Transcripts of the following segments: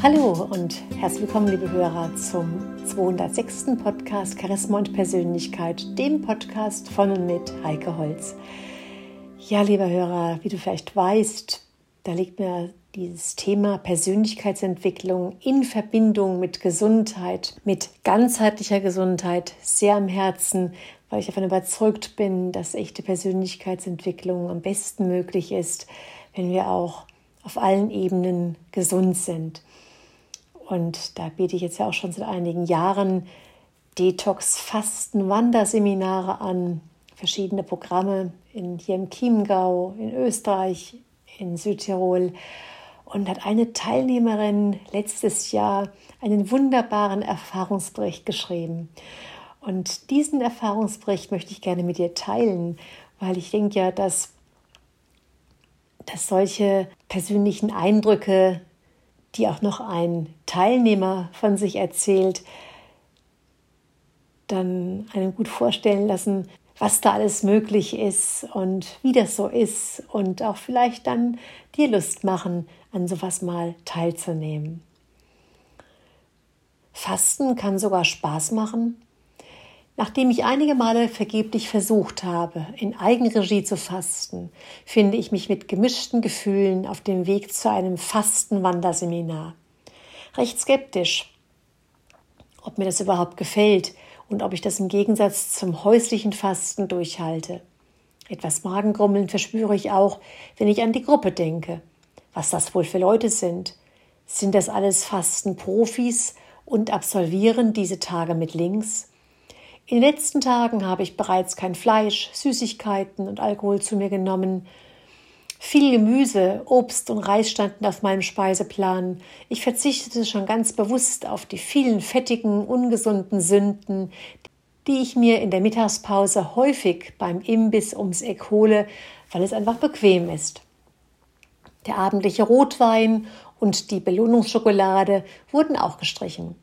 Hallo und herzlich willkommen, liebe Hörer, zum 206. Podcast Charisma und Persönlichkeit, dem Podcast von und mit Heike Holz. Ja, lieber Hörer, wie du vielleicht weißt, da liegt mir dieses Thema Persönlichkeitsentwicklung in Verbindung mit Gesundheit, mit ganzheitlicher Gesundheit sehr am Herzen, weil ich davon überzeugt bin, dass echte Persönlichkeitsentwicklung am besten möglich ist, wenn wir auch auf allen Ebenen gesund sind. Und da biete ich jetzt ja auch schon seit einigen Jahren Detox, Fasten, Wanderseminare an, verschiedene Programme in, hier im Chiemgau, in Österreich, in Südtirol. Und hat eine Teilnehmerin letztes Jahr einen wunderbaren Erfahrungsbericht geschrieben. Und diesen Erfahrungsbericht möchte ich gerne mit dir teilen, weil ich denke ja, dass, dass solche persönlichen Eindrücke die auch noch ein Teilnehmer von sich erzählt, dann einem gut vorstellen lassen, was da alles möglich ist und wie das so ist und auch vielleicht dann dir Lust machen, an sowas mal teilzunehmen. Fasten kann sogar Spaß machen. Nachdem ich einige Male vergeblich versucht habe, in Eigenregie zu fasten, finde ich mich mit gemischten Gefühlen auf dem Weg zu einem Fastenwanderseminar. Recht skeptisch, ob mir das überhaupt gefällt und ob ich das im Gegensatz zum häuslichen Fasten durchhalte. Etwas Magengrummeln verspüre ich auch, wenn ich an die Gruppe denke. Was das wohl für Leute sind? Sind das alles Fastenprofis und absolvieren diese Tage mit links? In den letzten Tagen habe ich bereits kein Fleisch, Süßigkeiten und Alkohol zu mir genommen. Viel Gemüse, Obst und Reis standen auf meinem Speiseplan. Ich verzichtete schon ganz bewusst auf die vielen fettigen, ungesunden Sünden, die ich mir in der Mittagspause häufig beim Imbiss ums Eck hole, weil es einfach bequem ist. Der abendliche Rotwein und die Belohnungsschokolade wurden auch gestrichen.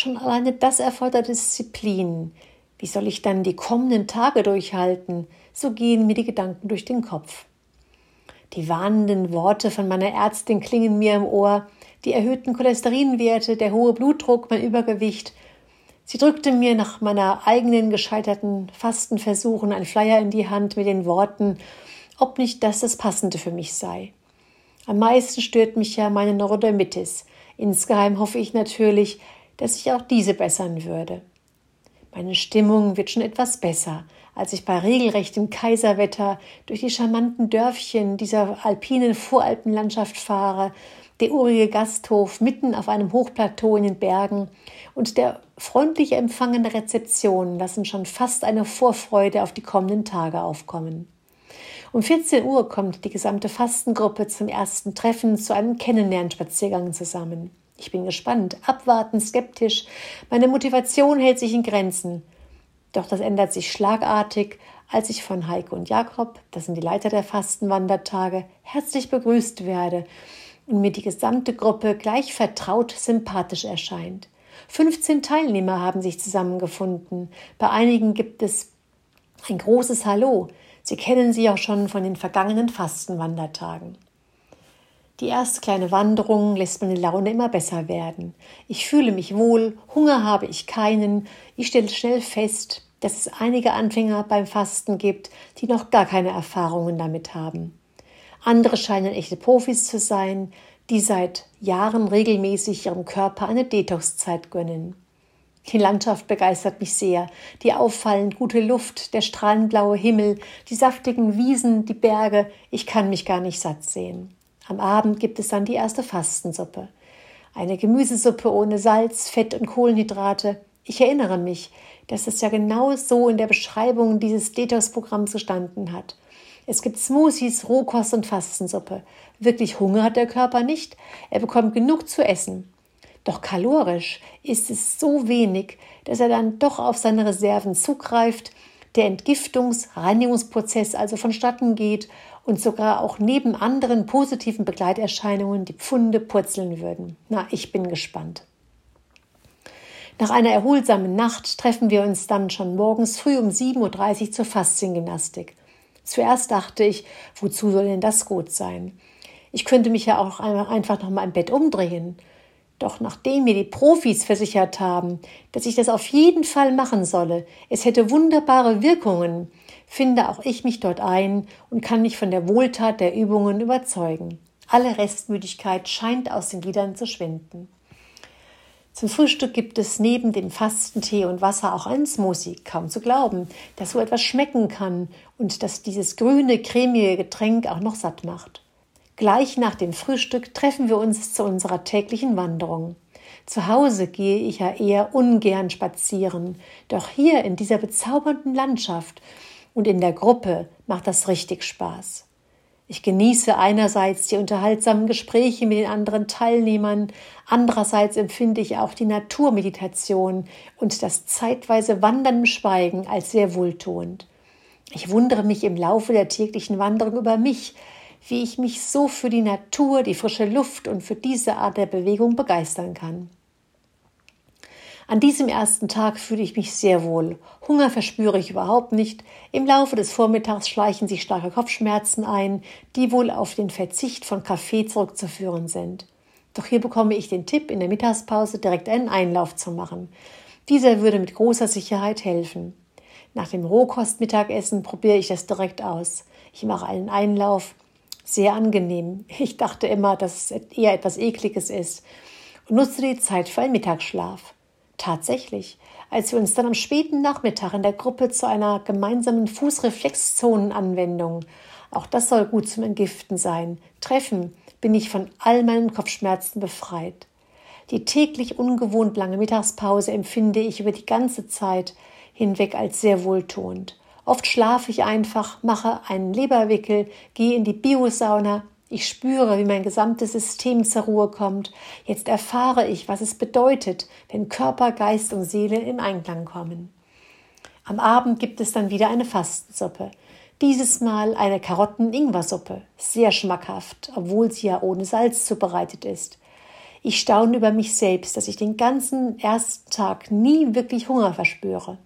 Schon alleine das erfordert Disziplin. Wie soll ich dann die kommenden Tage durchhalten? So gehen mir die Gedanken durch den Kopf. Die warnenden Worte von meiner Ärztin klingen mir im Ohr, die erhöhten Cholesterinwerte, der hohe Blutdruck, mein Übergewicht. Sie drückte mir nach meiner eigenen gescheiterten Fastenversuchen ein Flyer in die Hand mit den Worten, ob nicht das das Passende für mich sei. Am meisten stört mich ja meine Neurodermitis. Insgeheim hoffe ich natürlich, dass sich auch diese bessern würde. Meine Stimmung wird schon etwas besser, als ich bei regelrechtem Kaiserwetter durch die charmanten Dörfchen dieser alpinen Voralpenlandschaft fahre, der urige Gasthof mitten auf einem Hochplateau in den Bergen und der freundliche Empfang der Rezeption lassen schon fast eine Vorfreude auf die kommenden Tage aufkommen. Um 14 Uhr kommt die gesamte Fastengruppe zum ersten Treffen zu einem Kennenlernspaziergang zusammen. Ich bin gespannt, abwarten, skeptisch. Meine Motivation hält sich in Grenzen. Doch das ändert sich schlagartig, als ich von Heike und Jakob, das sind die Leiter der Fastenwandertage, herzlich begrüßt werde und mir die gesamte Gruppe gleich vertraut sympathisch erscheint. 15 Teilnehmer haben sich zusammengefunden. Bei einigen gibt es ein großes Hallo. Sie kennen sie auch schon von den vergangenen Fastenwandertagen. Die erste kleine Wanderung lässt meine Laune immer besser werden. Ich fühle mich wohl, Hunger habe ich keinen. Ich stelle schnell fest, dass es einige Anfänger beim Fasten gibt, die noch gar keine Erfahrungen damit haben. Andere scheinen echte Profis zu sein, die seit Jahren regelmäßig ihrem Körper eine Detoxzeit gönnen. Die Landschaft begeistert mich sehr. Die auffallend gute Luft, der strahlenblaue Himmel, die saftigen Wiesen, die Berge. Ich kann mich gar nicht satt sehen. Am Abend gibt es dann die erste Fastensuppe. Eine Gemüsesuppe ohne Salz, Fett und Kohlenhydrate. Ich erinnere mich, dass es ja genau so in der Beschreibung dieses Detox-Programms gestanden hat. Es gibt Smoothies, Rohkost und Fastensuppe. Wirklich Hunger hat der Körper nicht. Er bekommt genug zu essen. Doch kalorisch ist es so wenig, dass er dann doch auf seine Reserven zugreift, der Entgiftungs-, Reinigungsprozess also vonstatten geht und sogar auch neben anderen positiven Begleiterscheinungen die Pfunde purzeln würden. Na, ich bin gespannt. Nach einer erholsamen Nacht treffen wir uns dann schon morgens früh um 7.30 Uhr zur Fasziengymnastik. Zuerst dachte ich, wozu soll denn das gut sein? Ich könnte mich ja auch einfach noch mal im Bett umdrehen. Doch nachdem mir die Profis versichert haben, dass ich das auf jeden Fall machen solle, es hätte wunderbare Wirkungen, finde auch ich mich dort ein und kann mich von der Wohltat der Übungen überzeugen. Alle Restmüdigkeit scheint aus den Gliedern zu schwinden. Zum Frühstück gibt es neben dem Fastentee und Wasser auch einen Smoothie. Kaum zu glauben, dass so etwas schmecken kann und dass dieses grüne, cremige Getränk auch noch satt macht. Gleich nach dem Frühstück treffen wir uns zu unserer täglichen Wanderung. Zu Hause gehe ich ja eher ungern spazieren, doch hier in dieser bezaubernden Landschaft und in der Gruppe macht das richtig Spaß. Ich genieße einerseits die unterhaltsamen Gespräche mit den anderen Teilnehmern, andererseits empfinde ich auch die Naturmeditation und das zeitweise Wandern im Schweigen als sehr wohltuend. Ich wundere mich im Laufe der täglichen Wanderung über mich, wie ich mich so für die Natur, die frische Luft und für diese Art der Bewegung begeistern kann. An diesem ersten Tag fühle ich mich sehr wohl. Hunger verspüre ich überhaupt nicht. Im Laufe des Vormittags schleichen sich starke Kopfschmerzen ein, die wohl auf den Verzicht von Kaffee zurückzuführen sind. Doch hier bekomme ich den Tipp, in der Mittagspause direkt einen Einlauf zu machen. Dieser würde mit großer Sicherheit helfen. Nach dem Rohkostmittagessen probiere ich das direkt aus. Ich mache einen Einlauf. Sehr angenehm. Ich dachte immer, dass es eher etwas Ekliges ist. Und nutze die Zeit für einen Mittagsschlaf. Tatsächlich, als wir uns dann am späten Nachmittag in der Gruppe zu einer gemeinsamen Fußreflexzonenanwendung, auch das soll gut zum Entgiften sein, treffen, bin ich von all meinen Kopfschmerzen befreit. Die täglich ungewohnt lange Mittagspause empfinde ich über die ganze Zeit hinweg als sehr wohltuend. Oft schlafe ich einfach, mache einen Leberwickel, gehe in die Biosauna, ich spüre, wie mein gesamtes System zur Ruhe kommt. Jetzt erfahre ich, was es bedeutet, wenn Körper, Geist und Seele in Einklang kommen. Am Abend gibt es dann wieder eine Fastensuppe. Dieses Mal eine Karotten-Ingwersuppe. Sehr schmackhaft, obwohl sie ja ohne Salz zubereitet ist. Ich staune über mich selbst, dass ich den ganzen ersten Tag nie wirklich Hunger verspüre.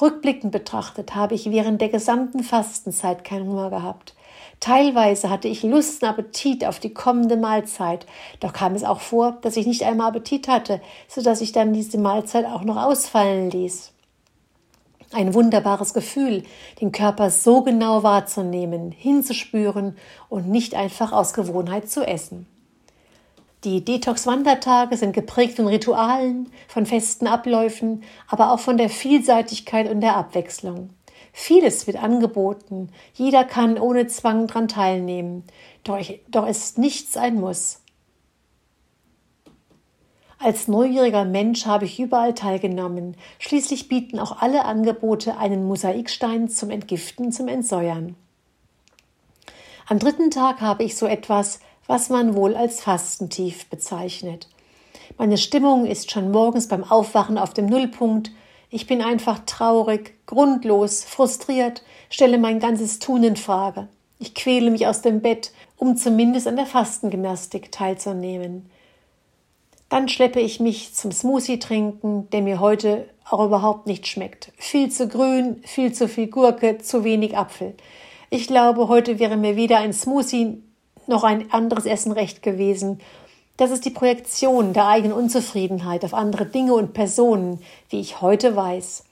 Rückblickend betrachtet habe ich während der gesamten Fastenzeit keinen Hunger gehabt. Teilweise hatte ich Lust und Appetit auf die kommende Mahlzeit, doch kam es auch vor, dass ich nicht einmal Appetit hatte, so dass ich dann diese Mahlzeit auch noch ausfallen ließ. Ein wunderbares Gefühl, den Körper so genau wahrzunehmen, hinzuspüren und nicht einfach aus Gewohnheit zu essen. Die Detox-Wandertage sind geprägt von Ritualen, von festen Abläufen, aber auch von der Vielseitigkeit und der Abwechslung. Vieles wird angeboten, jeder kann ohne Zwang daran teilnehmen, doch, ich, doch ist nichts ein Muss. Als neugieriger Mensch habe ich überall teilgenommen. Schließlich bieten auch alle Angebote einen Mosaikstein zum Entgiften, zum Entsäuern. Am dritten Tag habe ich so etwas, was man wohl als Fastentief bezeichnet. Meine Stimmung ist schon morgens beim Aufwachen auf dem Nullpunkt, ich bin einfach traurig, grundlos, frustriert, stelle mein ganzes Tun in Frage. Ich quäle mich aus dem Bett, um zumindest an der Fastengymnastik teilzunehmen. Dann schleppe ich mich zum Smoothie trinken, der mir heute auch überhaupt nicht schmeckt. Viel zu grün, viel zu viel Gurke, zu wenig Apfel. Ich glaube, heute wäre mir weder ein Smoothie noch ein anderes Essen recht gewesen das ist die Projektion der eigenen Unzufriedenheit auf andere Dinge und Personen, wie ich heute weiß.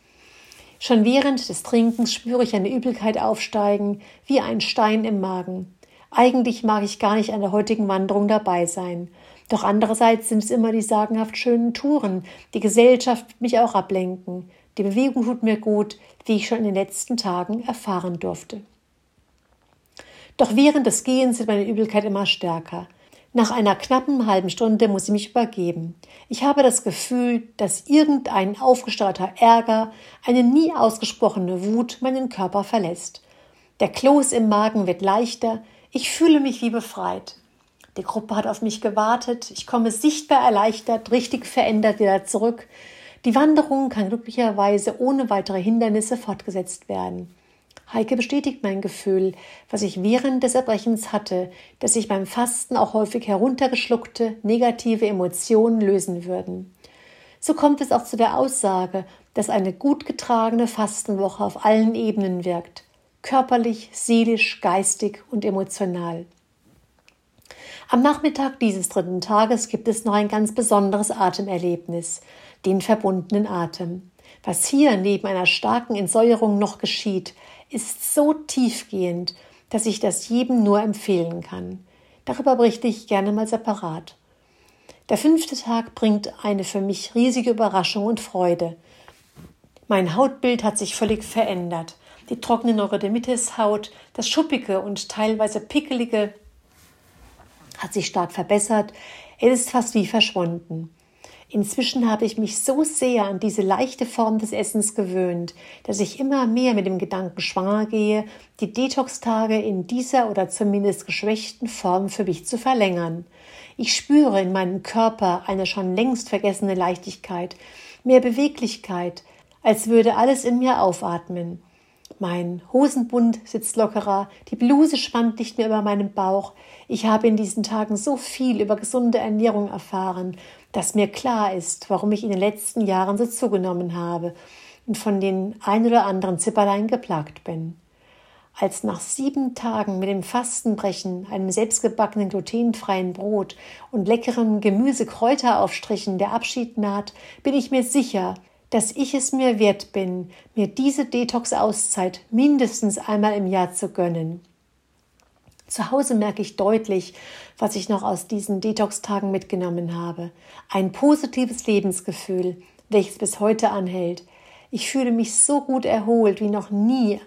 Schon während des Trinkens spüre ich eine Übelkeit aufsteigen, wie ein Stein im Magen. Eigentlich mag ich gar nicht an der heutigen Wanderung dabei sein. Doch andererseits sind es immer die sagenhaft schönen Touren, die Gesellschaft mich auch ablenken. Die Bewegung tut mir gut, wie ich schon in den letzten Tagen erfahren durfte. Doch während des Gehens wird meine Übelkeit immer stärker. Nach einer knappen halben Stunde muss ich mich übergeben. Ich habe das Gefühl, dass irgendein aufgesteuerter Ärger, eine nie ausgesprochene Wut meinen Körper verlässt. Der Kloß im Magen wird leichter, ich fühle mich wie befreit. Die Gruppe hat auf mich gewartet, ich komme sichtbar erleichtert, richtig verändert wieder zurück. Die Wanderung kann glücklicherweise ohne weitere Hindernisse fortgesetzt werden. Heike bestätigt mein Gefühl, was ich während des Erbrechens hatte, dass sich beim Fasten auch häufig heruntergeschluckte negative Emotionen lösen würden. So kommt es auch zu der Aussage, dass eine gut getragene Fastenwoche auf allen Ebenen wirkt, körperlich, seelisch, geistig und emotional. Am Nachmittag dieses dritten Tages gibt es noch ein ganz besonderes Atemerlebnis, den verbundenen Atem. Was hier neben einer starken Entsäuerung noch geschieht, ist so tiefgehend, dass ich das jedem nur empfehlen kann. Darüber berichte ich gerne mal separat. Der fünfte Tag bringt eine für mich riesige Überraschung und Freude. Mein Hautbild hat sich völlig verändert. Die trockene Neurodermitis-Haut, das schuppige und teilweise pickelige hat sich stark verbessert. Es ist fast wie verschwunden. Inzwischen habe ich mich so sehr an diese leichte Form des Essens gewöhnt, dass ich immer mehr mit dem Gedanken schwanger gehe, die Detox-Tage in dieser oder zumindest geschwächten Form für mich zu verlängern. Ich spüre in meinem Körper eine schon längst vergessene Leichtigkeit, mehr Beweglichkeit, als würde alles in mir aufatmen. Mein Hosenbund sitzt lockerer, die Bluse spannt nicht mehr über meinem Bauch. Ich habe in diesen Tagen so viel über gesunde Ernährung erfahren, dass mir klar ist, warum ich in den letzten Jahren so zugenommen habe und von den ein oder anderen Zipperlein geplagt bin als nach sieben Tagen mit dem Fastenbrechen, einem selbstgebackenen glutenfreien Brot und leckeren Gemüse-Kräuteraufstrichen der Abschied naht, bin ich mir sicher, dass ich es mir wert bin, mir diese Detox-Auszeit mindestens einmal im Jahr zu gönnen. Zu Hause merke ich deutlich, was ich noch aus diesen Detox-Tagen mitgenommen habe. Ein positives Lebensgefühl, welches bis heute anhält. Ich fühle mich so gut erholt wie noch nie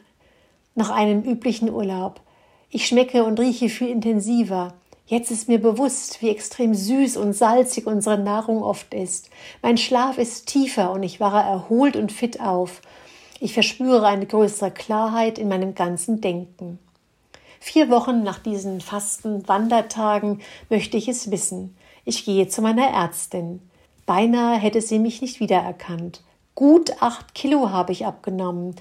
nach einem üblichen Urlaub. Ich schmecke und rieche viel intensiver. Jetzt ist mir bewusst, wie extrem süß und salzig unsere Nahrung oft ist. Mein Schlaf ist tiefer und ich wache erholt und fit auf. Ich verspüre eine größere Klarheit in meinem ganzen Denken. Vier Wochen nach diesen fasten Wandertagen möchte ich es wissen. Ich gehe zu meiner Ärztin. Beinahe hätte sie mich nicht wiedererkannt. Gut acht Kilo habe ich abgenommen.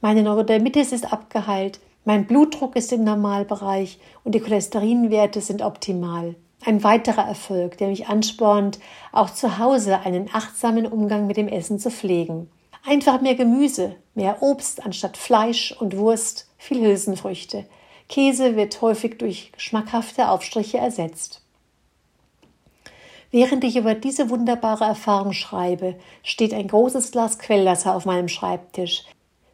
Meine Neurodermitis ist abgeheilt, mein Blutdruck ist im Normalbereich und die Cholesterinwerte sind optimal. Ein weiterer Erfolg, der mich anspornt, auch zu Hause einen achtsamen Umgang mit dem Essen zu pflegen. Einfach mehr Gemüse, mehr Obst anstatt Fleisch und Wurst, viel Hülsenfrüchte. Käse wird häufig durch geschmackhafte Aufstriche ersetzt. Während ich über diese wunderbare Erfahrung schreibe, steht ein großes Glas Quellwasser auf meinem Schreibtisch,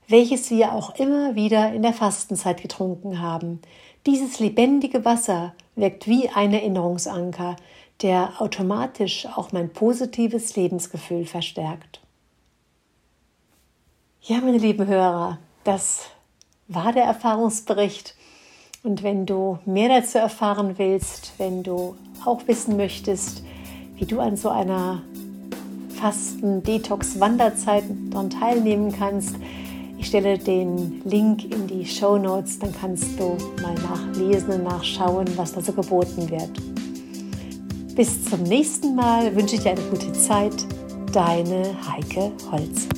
welches wir auch immer wieder in der Fastenzeit getrunken haben. Dieses lebendige Wasser wirkt wie ein Erinnerungsanker, der automatisch auch mein positives Lebensgefühl verstärkt. Ja, meine lieben Hörer, das war der Erfahrungsbericht. Und wenn du mehr dazu erfahren willst, wenn du auch wissen möchtest, wie du an so einer Fasten-Detox-Wanderzeit daran teilnehmen kannst, ich stelle den Link in die Show Notes, dann kannst du mal nachlesen und nachschauen, was da so geboten wird. Bis zum nächsten Mal wünsche ich dir eine gute Zeit. Deine Heike Holz.